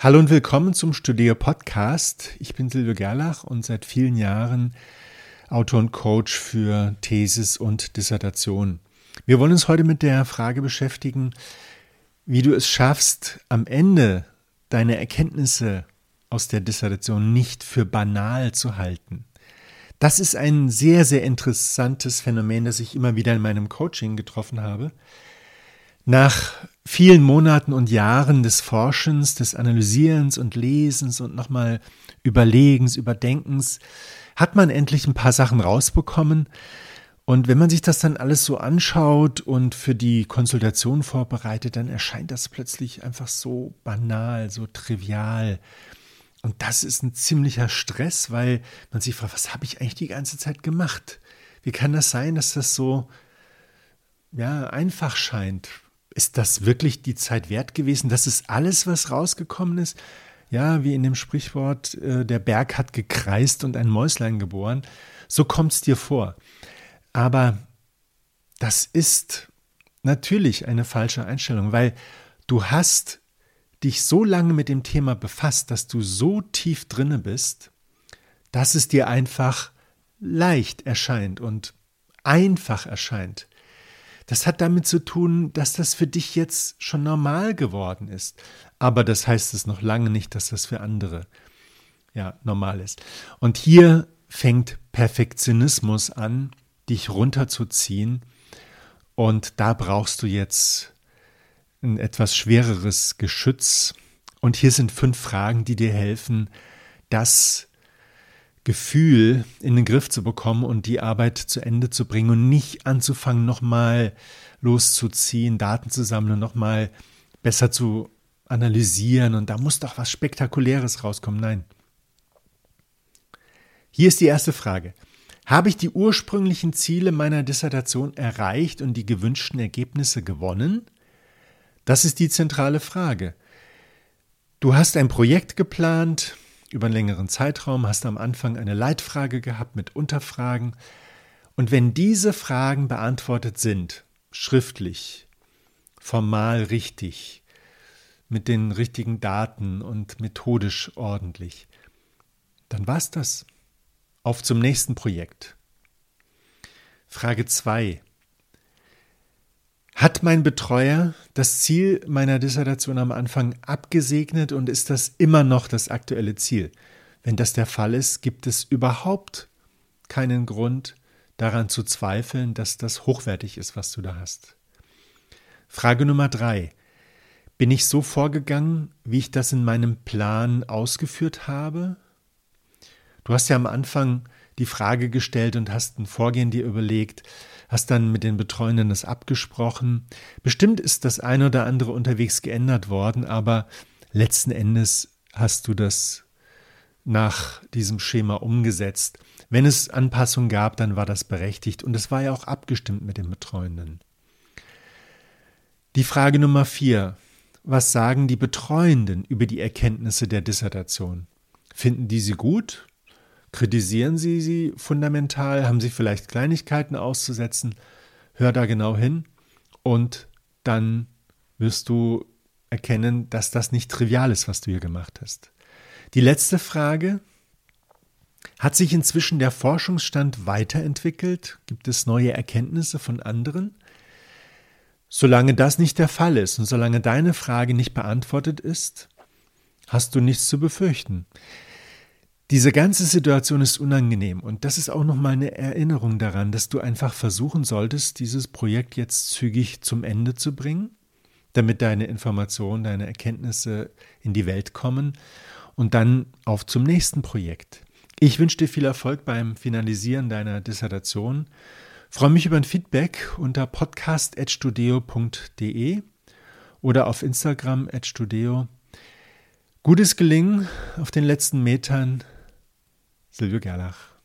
Hallo und willkommen zum Studio Podcast. Ich bin Silvio Gerlach und seit vielen Jahren Autor und Coach für Thesis und Dissertation. Wir wollen uns heute mit der Frage beschäftigen, wie du es schaffst, am Ende deine Erkenntnisse aus der Dissertation nicht für banal zu halten. Das ist ein sehr, sehr interessantes Phänomen, das ich immer wieder in meinem Coaching getroffen habe. Nach vielen Monaten und Jahren des Forschens, des Analysierens und Lesens und nochmal Überlegens, Überdenkens, hat man endlich ein paar Sachen rausbekommen. Und wenn man sich das dann alles so anschaut und für die Konsultation vorbereitet, dann erscheint das plötzlich einfach so banal, so trivial. Und das ist ein ziemlicher Stress, weil man sich fragt, was habe ich eigentlich die ganze Zeit gemacht? Wie kann das sein, dass das so ja, einfach scheint? Ist das wirklich die Zeit wert gewesen? Das ist alles, was rausgekommen ist? Ja, wie in dem Sprichwort, äh, der Berg hat gekreist und ein Mäuslein geboren. So kommt es dir vor. Aber das ist natürlich eine falsche Einstellung, weil du hast dich so lange mit dem Thema befasst, dass du so tief drinne bist, dass es dir einfach leicht erscheint und einfach erscheint. Das hat damit zu tun, dass das für dich jetzt schon normal geworden ist. Aber das heißt es noch lange nicht, dass das für andere ja normal ist. Und hier fängt Perfektionismus an, dich runterzuziehen. Und da brauchst du jetzt ein etwas schwereres Geschütz. Und hier sind fünf Fragen, die dir helfen, das Gefühl in den Griff zu bekommen und die Arbeit zu Ende zu bringen und nicht anzufangen, nochmal loszuziehen, Daten zu sammeln, nochmal besser zu analysieren und da muss doch was Spektakuläres rauskommen. Nein. Hier ist die erste Frage. Habe ich die ursprünglichen Ziele meiner Dissertation erreicht und die gewünschten Ergebnisse gewonnen? Das ist die zentrale Frage. Du hast ein Projekt geplant, über einen längeren Zeitraum, hast am Anfang eine Leitfrage gehabt mit Unterfragen. Und wenn diese Fragen beantwortet sind, schriftlich, formal richtig, mit den richtigen Daten und methodisch ordentlich, dann war's das. Auf zum nächsten Projekt. Frage 2. Hat mein Betreuer das Ziel meiner Dissertation am Anfang abgesegnet und ist das immer noch das aktuelle Ziel? Wenn das der Fall ist, gibt es überhaupt keinen Grund daran zu zweifeln, dass das hochwertig ist, was du da hast. Frage Nummer drei. Bin ich so vorgegangen, wie ich das in meinem Plan ausgeführt habe? Du hast ja am Anfang die Frage gestellt und hast ein Vorgehen dir überlegt, hast dann mit den Betreuenden das abgesprochen. Bestimmt ist das eine oder andere unterwegs geändert worden, aber letzten Endes hast du das nach diesem Schema umgesetzt. Wenn es Anpassungen gab, dann war das berechtigt und es war ja auch abgestimmt mit den Betreuenden. Die Frage Nummer vier. Was sagen die Betreuenden über die Erkenntnisse der Dissertation? Finden die sie gut Kritisieren Sie sie fundamental? Haben Sie vielleicht Kleinigkeiten auszusetzen? Hör da genau hin und dann wirst du erkennen, dass das nicht trivial ist, was du hier gemacht hast. Die letzte Frage. Hat sich inzwischen der Forschungsstand weiterentwickelt? Gibt es neue Erkenntnisse von anderen? Solange das nicht der Fall ist und solange deine Frage nicht beantwortet ist, hast du nichts zu befürchten. Diese ganze Situation ist unangenehm und das ist auch nochmal eine Erinnerung daran, dass du einfach versuchen solltest, dieses Projekt jetzt zügig zum Ende zu bringen, damit deine Informationen, deine Erkenntnisse in die Welt kommen und dann auf zum nächsten Projekt. Ich wünsche dir viel Erfolg beim Finalisieren deiner Dissertation. Freue mich über ein Feedback unter podcast.studio.de oder auf Instagram @studio. Gutes Gelingen auf den letzten Metern Silvio Gerlach.